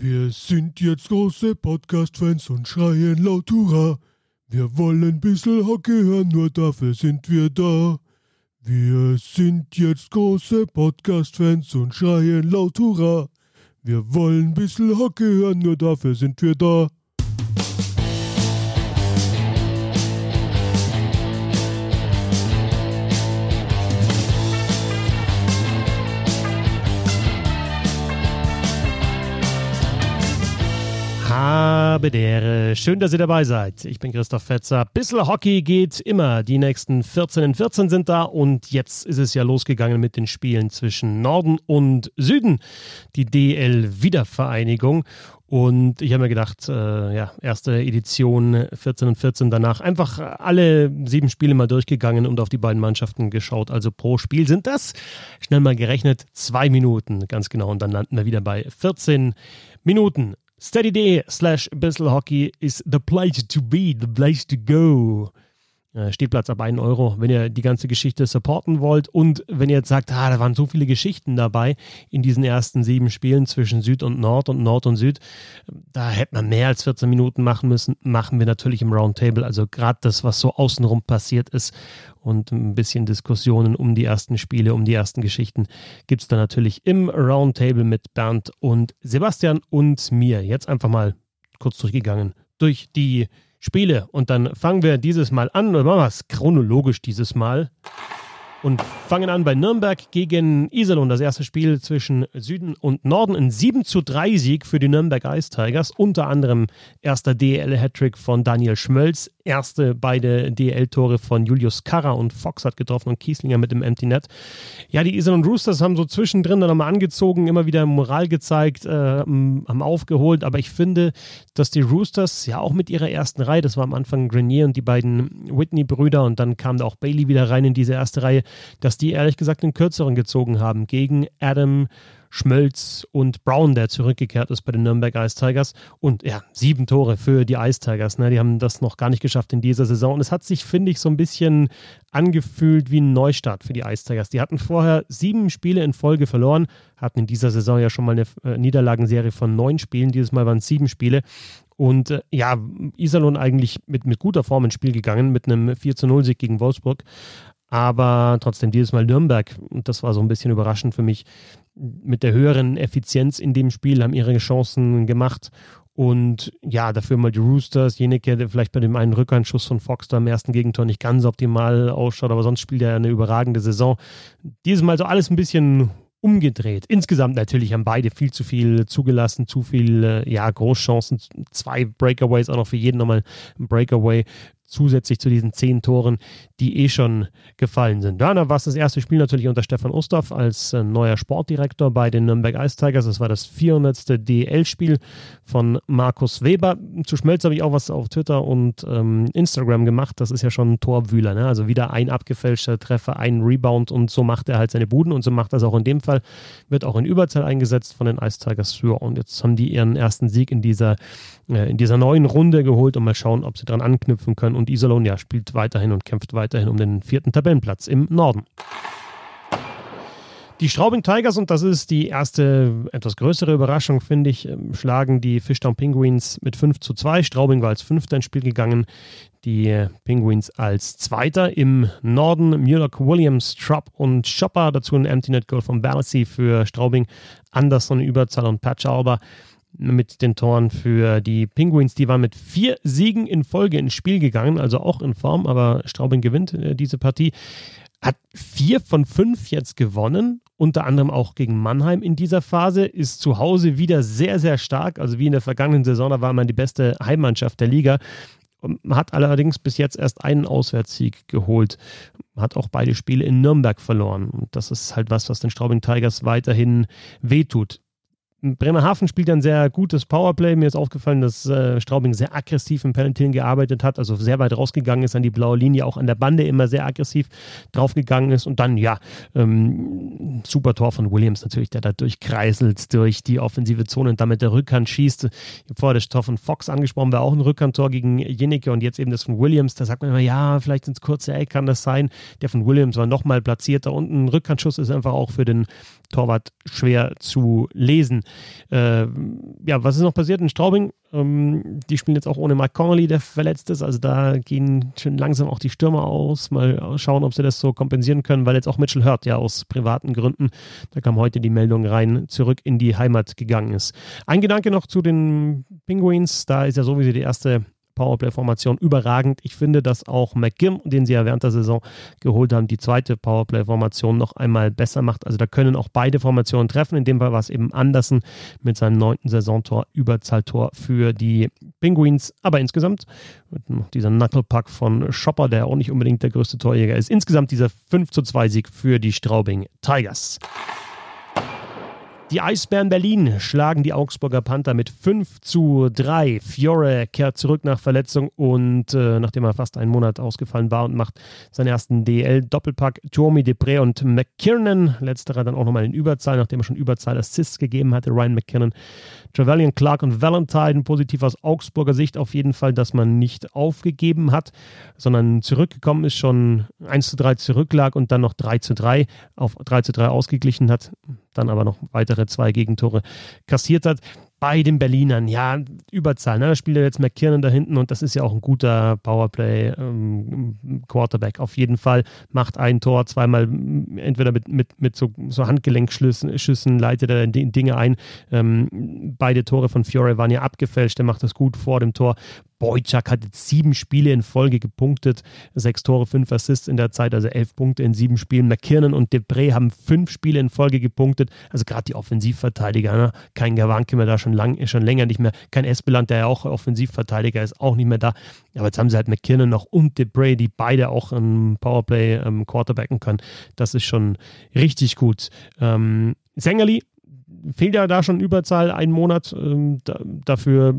Wir sind jetzt große Podcast-Fans und schreien laut Hurra. Wir wollen bisschen Hockey hören, nur dafür sind wir da. Wir sind jetzt große Podcast-Fans und schreien laut Hurra. Wir wollen bisschen Hockey hören, nur dafür sind wir da. Habe der. Schön, dass ihr dabei seid. Ich bin Christoph Fetzer. Bissl Hockey geht immer. Die nächsten 14 in 14 sind da und jetzt ist es ja losgegangen mit den Spielen zwischen Norden und Süden. Die DL-Wiedervereinigung. Und ich habe mir gedacht, äh, ja, erste Edition 14 und 14 danach einfach alle sieben Spiele mal durchgegangen und auf die beiden Mannschaften geschaut. Also pro Spiel sind das, schnell mal gerechnet, zwei Minuten, ganz genau. Und dann landen wir wieder bei 14 Minuten. Steady.de slash Hockey is the place to be, the place to go. Äh, Stehplatz ab 1 Euro, wenn ihr die ganze Geschichte supporten wollt. Und wenn ihr jetzt sagt, ah, da waren so viele Geschichten dabei in diesen ersten sieben Spielen zwischen Süd und Nord und Nord und Süd, da hätte man mehr als 14 Minuten machen müssen. Machen wir natürlich im Roundtable. Also gerade das, was so außenrum passiert ist und ein bisschen Diskussionen um die ersten Spiele, um die ersten Geschichten, gibt es da natürlich im Roundtable mit Bernd und Sebastian und mir. Jetzt einfach mal kurz durchgegangen durch die Spiele. Und dann fangen wir dieses Mal an, oder machen wir es chronologisch dieses Mal und fangen an bei Nürnberg gegen Iserlohn. Das erste Spiel zwischen Süden und Norden. Ein 7 zu 3 Sieg für die Nürnberg Ice Tigers. Unter anderem erster DL-Hattrick von Daniel Schmölz. Erste beide DL-Tore von Julius Karra und Fox hat getroffen und Kieslinger mit dem Empty Net. Ja, die Iserlohn Roosters haben so zwischendrin dann nochmal angezogen, immer wieder Moral gezeigt, äh, haben aufgeholt. Aber ich finde, dass die Roosters ja auch mit ihrer ersten Reihe, das war am Anfang Grenier und die beiden Whitney-Brüder und dann kam da auch Bailey wieder rein in diese erste Reihe, dass die ehrlich gesagt den kürzeren gezogen haben gegen Adam Schmölz und Brown, der zurückgekehrt ist bei den Nürnberg Ice Tigers. Und ja, sieben Tore für die Ice Tigers. Ne? Die haben das noch gar nicht geschafft in dieser Saison. Und es hat sich, finde ich, so ein bisschen angefühlt wie ein Neustart für die Ice Tigers. Die hatten vorher sieben Spiele in Folge verloren, hatten in dieser Saison ja schon mal eine äh, Niederlagenserie von neun Spielen. Dieses Mal waren es sieben Spiele. Und äh, ja, Iserlohn eigentlich mit, mit guter Form ins Spiel gegangen, mit einem 4 zu 0 Sieg gegen Wolfsburg. Aber trotzdem dieses Mal Nürnberg, und das war so ein bisschen überraschend für mich, mit der höheren Effizienz in dem Spiel haben ihre Chancen gemacht. Und ja, dafür mal die Roosters, Jeneke, der vielleicht bei dem einen Rückhandschuss von Fox da im ersten Gegentor nicht ganz optimal ausschaut, aber sonst spielt er eine überragende Saison. Dieses Mal so alles ein bisschen umgedreht. Insgesamt natürlich haben beide viel zu viel zugelassen, zu viel ja, Großchancen, zwei Breakaways, auch noch für jeden nochmal ein Breakaway zusätzlich zu diesen zehn Toren, die eh schon gefallen sind. Werner war es das erste Spiel natürlich unter Stefan Ustorf als äh, neuer Sportdirektor bei den Nürnberg Ice Tigers. Das war das 400. DL-Spiel von Markus Weber. Zu Schmelz habe ich auch was auf Twitter und ähm, Instagram gemacht. Das ist ja schon ein Torwühler. Ne? Also wieder ein abgefälschter Treffer, ein Rebound und so macht er halt seine Buden und so macht das auch in dem Fall. Wird auch in Überzahl eingesetzt von den Ice Tigers. Ja, und jetzt haben die ihren ersten Sieg in dieser, in dieser neuen Runde geholt und mal schauen, ob sie dran anknüpfen können und Iserlohn ja spielt weiterhin und kämpft weiterhin um den vierten Tabellenplatz im Norden. Die Straubing Tigers, und das ist die erste etwas größere Überraschung, finde ich, ähm, schlagen die Fishtown Penguins mit 5 zu 2. Straubing war als Fünfter ins Spiel gegangen, die Penguins als Zweiter. Im Norden Mulock, Williams, Trapp und Chopper. Dazu ein Empty Net Goal von Balassi für Straubing, Anderson Überzahl und Patch Alba mit den Toren für die Penguins. Die waren mit vier Siegen in Folge ins Spiel gegangen, also auch in Form, aber Straubing gewinnt äh, diese Partie. Hat vier von fünf jetzt gewonnen, unter anderem auch gegen Mannheim in dieser Phase, ist zu Hause wieder sehr, sehr stark. Also wie in der vergangenen Saison, da war man die beste Heimmannschaft der Liga. Hat allerdings bis jetzt erst einen Auswärtssieg geholt. Hat auch beide Spiele in Nürnberg verloren. Und das ist halt was, was den Straubing Tigers weiterhin wehtut. Bremerhaven spielt ein sehr gutes Powerplay. Mir ist aufgefallen, dass äh, Straubing sehr aggressiv im Penalty gearbeitet hat, also sehr weit rausgegangen ist an die blaue Linie, auch an der Bande immer sehr aggressiv draufgegangen ist. Und dann, ja, ähm, super Tor von Williams natürlich, der da durchkreiselt durch die offensive Zone und damit der Rückhand schießt. Vorher das Tor von Fox angesprochen, war auch ein Rückhandtor gegen Jenike und jetzt eben das von Williams. Da sagt man immer, ja, vielleicht ins kurze Eck kann das sein. Der von Williams war nochmal platziert. Da unten ein Rückhandschuss ist einfach auch für den Torwart schwer zu lesen. Äh, ja, was ist noch passiert in Straubing? Ähm, die spielen jetzt auch ohne Mike Connolly, der verletzt ist. Also da gehen schon langsam auch die Stürmer aus. Mal schauen, ob sie das so kompensieren können, weil jetzt auch Mitchell Hurt ja aus privaten Gründen, da kam heute die Meldung rein, zurück in die Heimat gegangen ist. Ein Gedanke noch zu den Penguins. Da ist ja sowieso die erste Powerplay-Formation überragend. Ich finde, dass auch McGim, den sie ja während der Saison geholt haben, die zweite Powerplay-Formation noch einmal besser macht. Also da können auch beide Formationen treffen. In dem Fall war es eben Andersen mit seinem neunten Saisontor, Überzahltor für die Penguins. Aber insgesamt mit dieser Knucklepack von Schopper, der auch nicht unbedingt der größte Torjäger ist. Insgesamt dieser 5 zu 2 Sieg für die Straubing Tigers. Die Eisbären Berlin schlagen die Augsburger Panther mit 5 zu 3. Fiore kehrt zurück nach Verletzung und äh, nachdem er fast einen Monat ausgefallen war und macht seinen ersten DL-Doppelpack. Tuomi Depré und McKiernan, letzterer dann auch nochmal in Überzahl, nachdem er schon Überzahl-Assists gegeben hatte. Ryan McKinnon, Trevelyan Clark und Valentine. Positiv aus Augsburger Sicht auf jeden Fall, dass man nicht aufgegeben hat, sondern zurückgekommen ist, schon 1 zu 3 zurücklag und dann noch 3 zu 3 auf 3 zu 3 ausgeglichen hat dann aber noch weitere zwei Gegentore kassiert hat bei den Berlinern, ja, Überzahl. Ne? Da spielt ja jetzt McKiernan da hinten und das ist ja auch ein guter Powerplay-Quarterback. Ähm, Auf jeden Fall macht ein Tor, zweimal entweder mit, mit, mit so, so Handgelenkschüssen leitet er Dinge ein. Ähm, beide Tore von Fiore waren ja abgefälscht, er macht das gut vor dem Tor. Boyczak hat jetzt sieben Spiele in Folge gepunktet, sechs Tore, fünf Assists in der Zeit, also elf Punkte in sieben Spielen. McKiernan und Debré haben fünf Spiele in Folge gepunktet, also gerade die Offensivverteidiger, ne? kein Gawanke mehr da schon, lang, schon länger nicht mehr, kein Espeland, der ja auch Offensivverteidiger ist, auch nicht mehr da. Aber jetzt haben sie halt McKiernan noch und Debré, die beide auch im Powerplay ähm, quarterbacken können. Das ist schon richtig gut. Ähm, Sängerli fehlt ja da schon Überzahl einen Monat. Ähm, da, dafür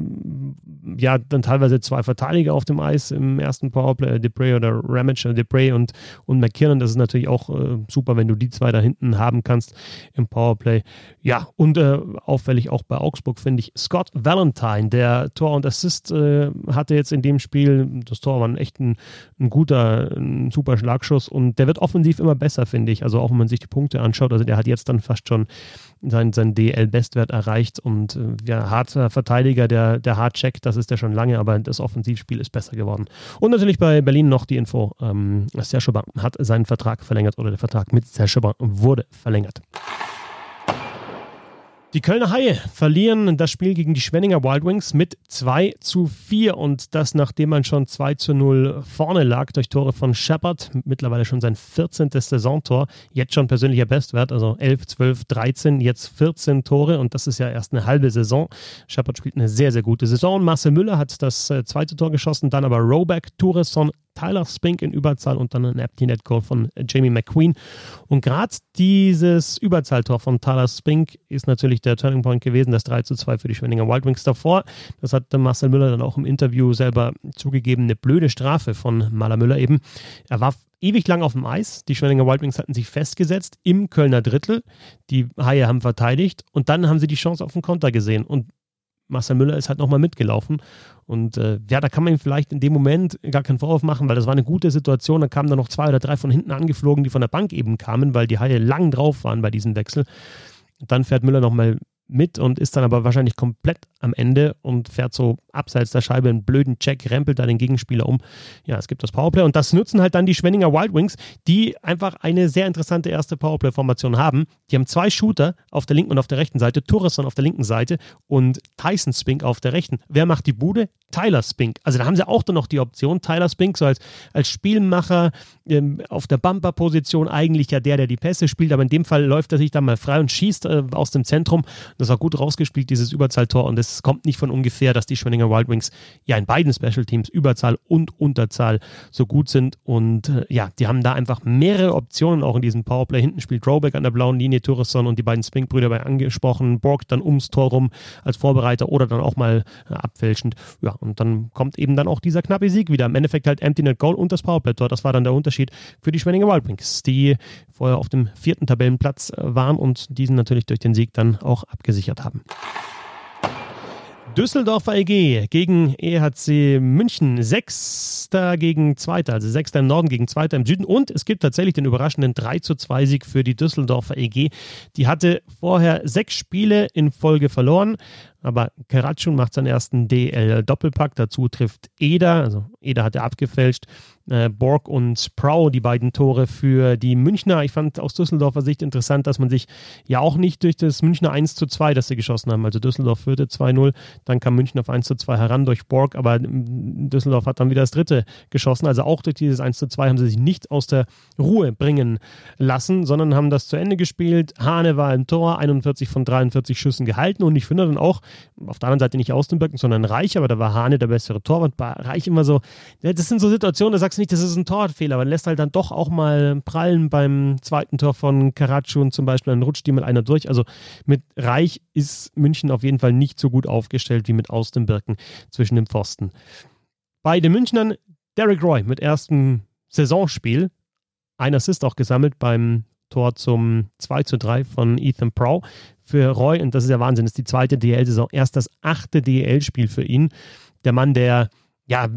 ja dann teilweise zwei Verteidiger auf dem Eis im ersten Powerplay, Depray oder Ramage, Depray und, und McKinnon. Das ist natürlich auch äh, super, wenn du die zwei da hinten haben kannst im Powerplay. Ja, und äh, auffällig auch bei Augsburg finde ich Scott Valentine, der Tor und Assist äh, hatte jetzt in dem Spiel. Das Tor war echt ein, ein guter, ein super Schlagschuss und der wird offensiv immer besser, finde ich. Also auch wenn man sich die Punkte anschaut, also der hat jetzt dann fast schon seinen, seinen DL-Bestwert erreicht und äh, ja, harter Verteidiger, der, der hart checkt, das ist der schon lange, aber das Offensivspiel ist besser geworden. Und natürlich bei Berlin noch die Info, ähm, Serge hat seinen Vertrag verlängert oder der Vertrag mit Serge wurde verlängert. Die Kölner Haie verlieren das Spiel gegen die Schwenninger Wild Wings mit 2 zu 4 und das nachdem man schon 2 zu 0 vorne lag durch Tore von Shepard, mittlerweile schon sein 14. Saisontor, jetzt schon persönlicher Bestwert, also 11, 12, 13, jetzt 14 Tore und das ist ja erst eine halbe Saison. Shepard spielt eine sehr, sehr gute Saison. Marcel Müller hat das äh, zweite Tor geschossen, dann aber Roback, Tourisson, Tyler Spink in Überzahl und dann ein Empty Net Goal von Jamie McQueen. Und gerade dieses Überzahltor von Tyler Spink ist natürlich der Turning Point gewesen, das 3 zu 2 für die Schwenninger Wild Wings davor. Das hat Marcel Müller dann auch im Interview selber zugegeben, eine blöde Strafe von Maler Müller eben. Er war ewig lang auf dem Eis. Die Schwenninger Wild Wings hatten sich festgesetzt im Kölner Drittel. Die Haie haben verteidigt und dann haben sie die Chance auf den Konter gesehen. Und Marcel Müller ist halt nochmal mitgelaufen. Und äh, ja, da kann man ihm vielleicht in dem Moment gar keinen Vorwurf machen, weil das war eine gute Situation. Da kamen dann noch zwei oder drei von hinten angeflogen, die von der Bank eben kamen, weil die Haie lang drauf waren bei diesem Wechsel. Dann fährt Müller nochmal mit und ist dann aber wahrscheinlich komplett am Ende und fährt so abseits der Scheibe einen blöden Check, rempelt da den Gegenspieler um. Ja, es gibt das Powerplay und das nutzen halt dann die Schwenninger Wild Wings, die einfach eine sehr interessante erste Powerplay-Formation haben. Die haben zwei Shooter auf der linken und auf der rechten Seite, Torreson auf der linken Seite und Tyson Spink auf der rechten. Wer macht die Bude? Tyler Spink. Also da haben sie auch dann noch die Option, Tyler Spink so als, als Spielmacher ähm, auf der Bumper-Position eigentlich ja der, der die Pässe spielt, aber in dem Fall läuft er sich dann mal frei und schießt äh, aus dem Zentrum. Das war gut rausgespielt, dieses Überzahltor und es kommt nicht von ungefähr, dass die Schwenninger Wild Wings ja in beiden Special Teams Überzahl und Unterzahl so gut sind und äh, ja, die haben da einfach mehrere Optionen auch in diesem Powerplay. Hinten spielt Robeck an der blauen Linie, Tourisson und die beiden Spink-Brüder bei angesprochen, Borg dann ums Tor rum als Vorbereiter oder dann auch mal äh, abfälschend. Ja, und dann kommt eben dann auch dieser knappe Sieg wieder. Im Endeffekt halt Empty Net Goal und das Powerplay-Tor. Das war dann der Unterschied für die Schwenninger Wild Wings, die vorher auf dem vierten Tabellenplatz äh, waren und diesen natürlich durch den Sieg dann auch abgesichert haben. Düsseldorfer EG gegen EHC München. Sechster gegen Zweiter, also Sechster im Norden gegen Zweiter im Süden. Und es gibt tatsächlich den überraschenden 3 zu 2 Sieg für die Düsseldorfer EG. Die hatte vorher sechs Spiele in Folge verloren, aber Karatschun macht seinen ersten DL-Doppelpack. Dazu trifft Eder, also Eder hat er abgefälscht. Äh, Borg und Prau, die beiden Tore für die Münchner. Ich fand aus Düsseldorfer Sicht interessant, dass man sich ja auch nicht durch das Münchner 1 zu 2, das sie geschossen haben, also Düsseldorf führte 2-0, dann kam München auf 1 zu 2 heran durch Borg, aber Düsseldorf hat dann wieder das dritte geschossen. Also auch durch dieses 1 zu 2 haben sie sich nicht aus der Ruhe bringen lassen, sondern haben das zu Ende gespielt. Hane war im Tor, 41 von 43 Schüssen gehalten und ich finde dann auch, auf der anderen Seite nicht aus den Böcken, sondern Reich, aber da war Hane der bessere Torwart. Reich immer so, das sind so Situationen, da sagst du nicht, das ist ein Torwartfehler, aber lässt halt dann doch auch mal prallen beim zweiten Tor von Karatschun zum Beispiel, dann rutscht die mit einer durch. Also mit Reich ist München auf jeden Fall nicht so gut aufgestellt wie mit Aus den Birken zwischen dem Pfosten. Bei den Münchnern Derek Roy mit erstem Saisonspiel, ein Assist auch gesammelt beim Tor zum 2 zu 3 von Ethan Prow. Für Roy, und das ist ja Wahnsinn, ist die zweite DL-Saison, erst das achte DL-Spiel für ihn. Der Mann, der ja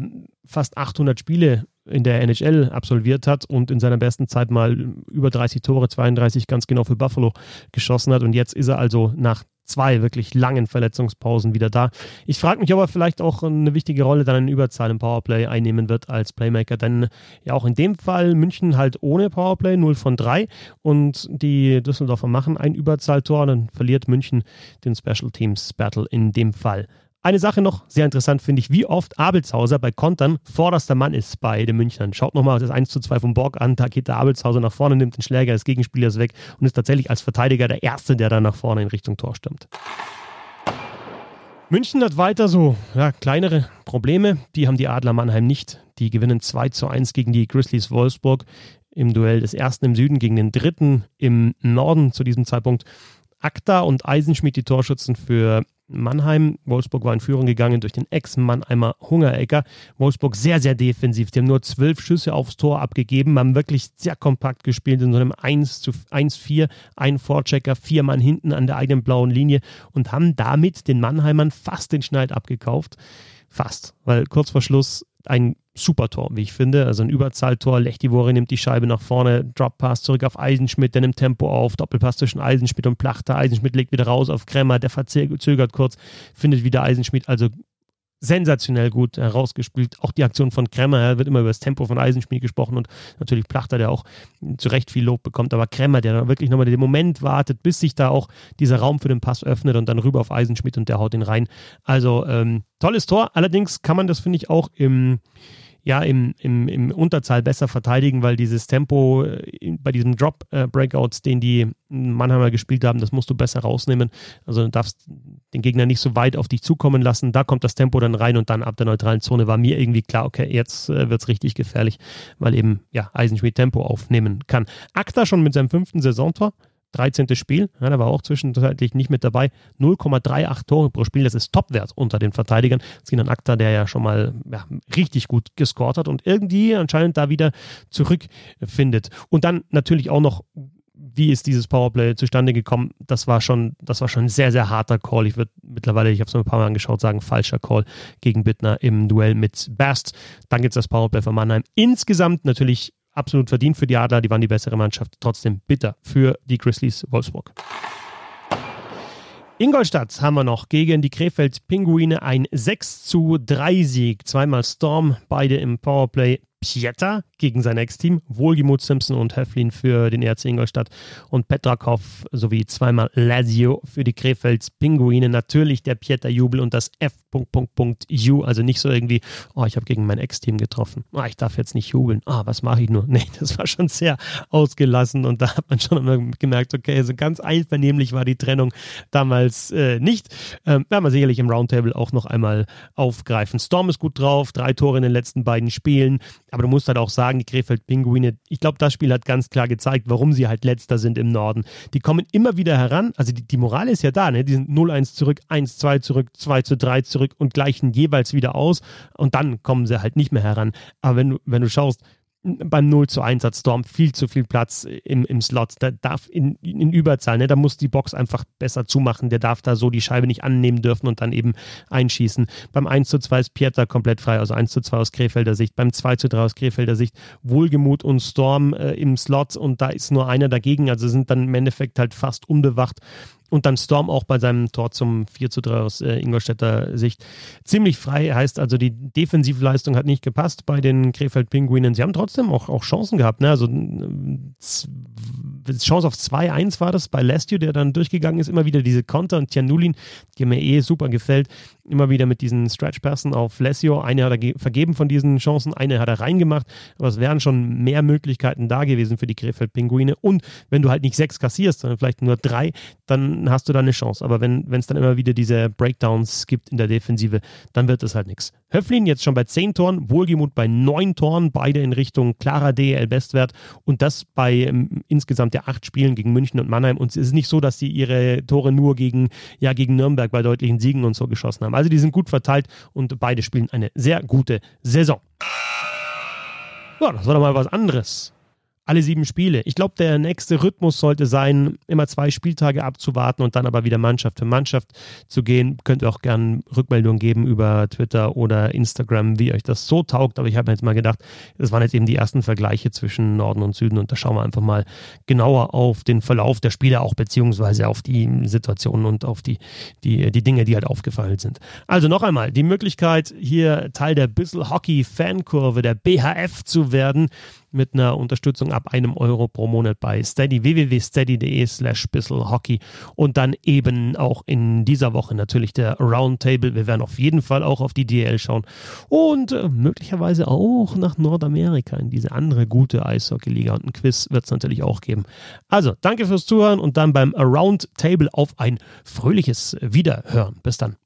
fast 800 Spiele in der NHL absolviert hat und in seiner besten Zeit mal über 30 Tore, 32 ganz genau für Buffalo geschossen hat. Und jetzt ist er also nach zwei wirklich langen Verletzungspausen wieder da. Ich frage mich, ob er vielleicht auch eine wichtige Rolle dann in Überzahl im Powerplay einnehmen wird als Playmaker, denn ja auch in dem Fall München halt ohne Powerplay 0 von 3 und die Düsseldorfer machen ein Überzahltor, dann verliert München den Special Teams Battle in dem Fall. Eine Sache noch, sehr interessant finde ich, wie oft Abelshauser bei Kontern vorderster Mann ist bei den Münchnern. Schaut nochmal das 1 zu 2 vom Borg an, da geht der Abelshauser nach vorne, nimmt den Schläger des Gegenspielers weg und ist tatsächlich als Verteidiger der Erste, der dann nach vorne in Richtung Tor stimmt. München hat weiter so ja, kleinere Probleme. Die haben die Adler Mannheim nicht. Die gewinnen 2 zu 1 gegen die Grizzlies Wolfsburg im Duell des ersten im Süden gegen den dritten im Norden zu diesem Zeitpunkt. Akta und Eisenschmidt die Torschützen für Mannheim. Wolfsburg war in Führung gegangen durch den Ex-Mannheimer Hungerecker. Wolfsburg sehr, sehr defensiv. Die haben nur zwölf Schüsse aufs Tor abgegeben, haben wirklich sehr kompakt gespielt in so einem 1 zu 1-4, ein Vorchecker, vier Mann hinten an der eigenen blauen Linie und haben damit den Mannheimern fast den Schneid abgekauft. Fast, weil kurz vor Schluss ein super Tor, wie ich finde. Also ein Überzahltor. Lechtivore nimmt die Scheibe nach vorne, Drop Pass zurück auf Eisenschmidt, der nimmt Tempo auf, Doppelpass zwischen Eisenschmidt und Plachter. Eisenschmidt legt wieder raus auf Kremmer, der verzögert kurz, findet wieder Eisenschmidt. Also sensationell gut herausgespielt. Auch die Aktion von Kremmer, wird immer über das Tempo von Eisenschmied gesprochen und natürlich Plachter, der auch zu Recht viel Lob bekommt, aber Kremmer, der wirklich nochmal den Moment wartet, bis sich da auch dieser Raum für den Pass öffnet und dann rüber auf Eisenschmidt und der haut ihn rein. Also ähm, tolles Tor. Allerdings kann man das, finde ich, auch im ja im, im, im Unterzahl besser verteidigen, weil dieses Tempo äh, bei diesen Drop-Breakouts, den die Mannheimer gespielt haben, das musst du besser rausnehmen. Also du darfst den Gegner nicht so weit auf dich zukommen lassen. Da kommt das Tempo dann rein und dann ab der neutralen Zone war mir irgendwie klar, okay, jetzt äh, wird es richtig gefährlich, weil eben ja Eisenschmied Tempo aufnehmen kann. Akta schon mit seinem fünften Saisontor. 13. Spiel, ja, da war auch zwischenzeitlich nicht mit dabei. 0,38 Tore pro Spiel, das ist Topwert unter den Verteidigern. Sinan Akta, der ja schon mal ja, richtig gut gescored hat und irgendwie anscheinend da wieder zurückfindet. Und dann natürlich auch noch wie ist dieses Powerplay zustande gekommen? Das war schon, das war schon ein sehr, sehr harter Call. Ich würde mittlerweile, ich habe es mir ein paar Mal angeschaut, sagen, falscher Call gegen Bittner im Duell mit Bast. Dann gibt es das Powerplay von Mannheim. Insgesamt natürlich absolut verdient für die Adler, die waren die bessere Mannschaft, trotzdem bitter für die Grizzlies Wolfsburg. Ingolstadt haben wir noch gegen die Krefeld Pinguine ein 6 zu 3 Sieg. Zweimal Storm, beide im Powerplay Pieter gegen sein Ex-Team, Wohlgemut Simpson und Höflin für den RC Ingolstadt und Petrakov sowie zweimal Lazio für die Krefelds Pinguine. Natürlich der Pieter-Jubel und das F.U, also nicht so irgendwie, oh, ich habe gegen mein Ex-Team getroffen. Oh, ich darf jetzt nicht jubeln. Ah, oh, was mache ich nur? Nee, das war schon sehr ausgelassen und da hat man schon immer gemerkt, okay, also ganz einvernehmlich war die Trennung damals äh, nicht. Ähm, werden wir sicherlich im Roundtable auch noch einmal aufgreifen. Storm ist gut drauf, drei Tore in den letzten beiden Spielen. Aber du musst halt auch sagen, die Krefeld-Pinguine, ich glaube, das Spiel hat ganz klar gezeigt, warum sie halt letzter sind im Norden. Die kommen immer wieder heran, also die, die Moral ist ja da, ne? die sind 0-1 zurück, 1-2 zurück, 2-3 zurück und gleichen jeweils wieder aus und dann kommen sie halt nicht mehr heran. Aber wenn du, wenn du schaust, beim 0 zu 1 hat Storm viel zu viel Platz im, im Slot. Da darf in, in Überzahl, ne? da muss die Box einfach besser zumachen. Der darf da so die Scheibe nicht annehmen dürfen und dann eben einschießen. Beim 1 zu 2 ist Pieter komplett frei, also 1 zu 2 aus Krefelder Sicht. Beim 2 zu 3 aus Krefelder Sicht Wohlgemut und Storm äh, im Slot und da ist nur einer dagegen. Also sind dann im Endeffekt halt fast unbewacht und dann Storm auch bei seinem Tor zum 4 zu 3 aus äh, Ingolstädter Sicht ziemlich frei. Heißt also, die Defensivleistung hat nicht gepasst bei den Krefeld-Pinguinen. Sie haben trotzdem auch, auch Chancen gehabt. Ne? Also Chance auf 2-1 war das bei Lestio, der dann durchgegangen ist. Immer wieder diese Konter und Tianulin, die mir eh super gefällt. Immer wieder mit diesen Stretch-Passen auf Lesio. Eine hat er vergeben von diesen Chancen, eine hat er reingemacht. Aber es wären schon mehr Möglichkeiten da gewesen für die Krefeld-Pinguine. Und wenn du halt nicht sechs kassierst, sondern vielleicht nur drei, dann hast du da eine Chance. Aber wenn es dann immer wieder diese Breakdowns gibt in der Defensive, dann wird es halt nichts. Höflin jetzt schon bei 10 Toren, Wohlgemut bei 9 Toren, beide in Richtung klarer DL-Bestwert und das bei ähm, insgesamt der 8 Spielen gegen München und Mannheim. Und es ist nicht so, dass sie ihre Tore nur gegen, ja, gegen Nürnberg bei deutlichen Siegen und so geschossen haben. Also die sind gut verteilt und beide spielen eine sehr gute Saison. Ja, das war doch mal was anderes alle sieben Spiele. Ich glaube, der nächste Rhythmus sollte sein, immer zwei Spieltage abzuwarten und dann aber wieder Mannschaft für Mannschaft zu gehen. Könnt ihr auch gerne Rückmeldungen geben über Twitter oder Instagram, wie euch das so taugt. Aber ich habe mir jetzt mal gedacht, das waren jetzt eben die ersten Vergleiche zwischen Norden und Süden und da schauen wir einfach mal genauer auf den Verlauf der Spiele auch, beziehungsweise auf die Situationen und auf die, die, die Dinge, die halt aufgefallen sind. Also noch einmal, die Möglichkeit, hier Teil der Bissel Hockey Fankurve, der BHF zu werden mit einer Unterstützung ab einem Euro pro Monat bei Steady, www.steady.de slash Hockey und dann eben auch in dieser Woche natürlich der Roundtable. Wir werden auf jeden Fall auch auf die DL schauen und äh, möglicherweise auch nach Nordamerika in diese andere gute Eishockey-Liga und ein Quiz wird es natürlich auch geben. Also, danke fürs Zuhören und dann beim Roundtable auf ein fröhliches Wiederhören. Bis dann.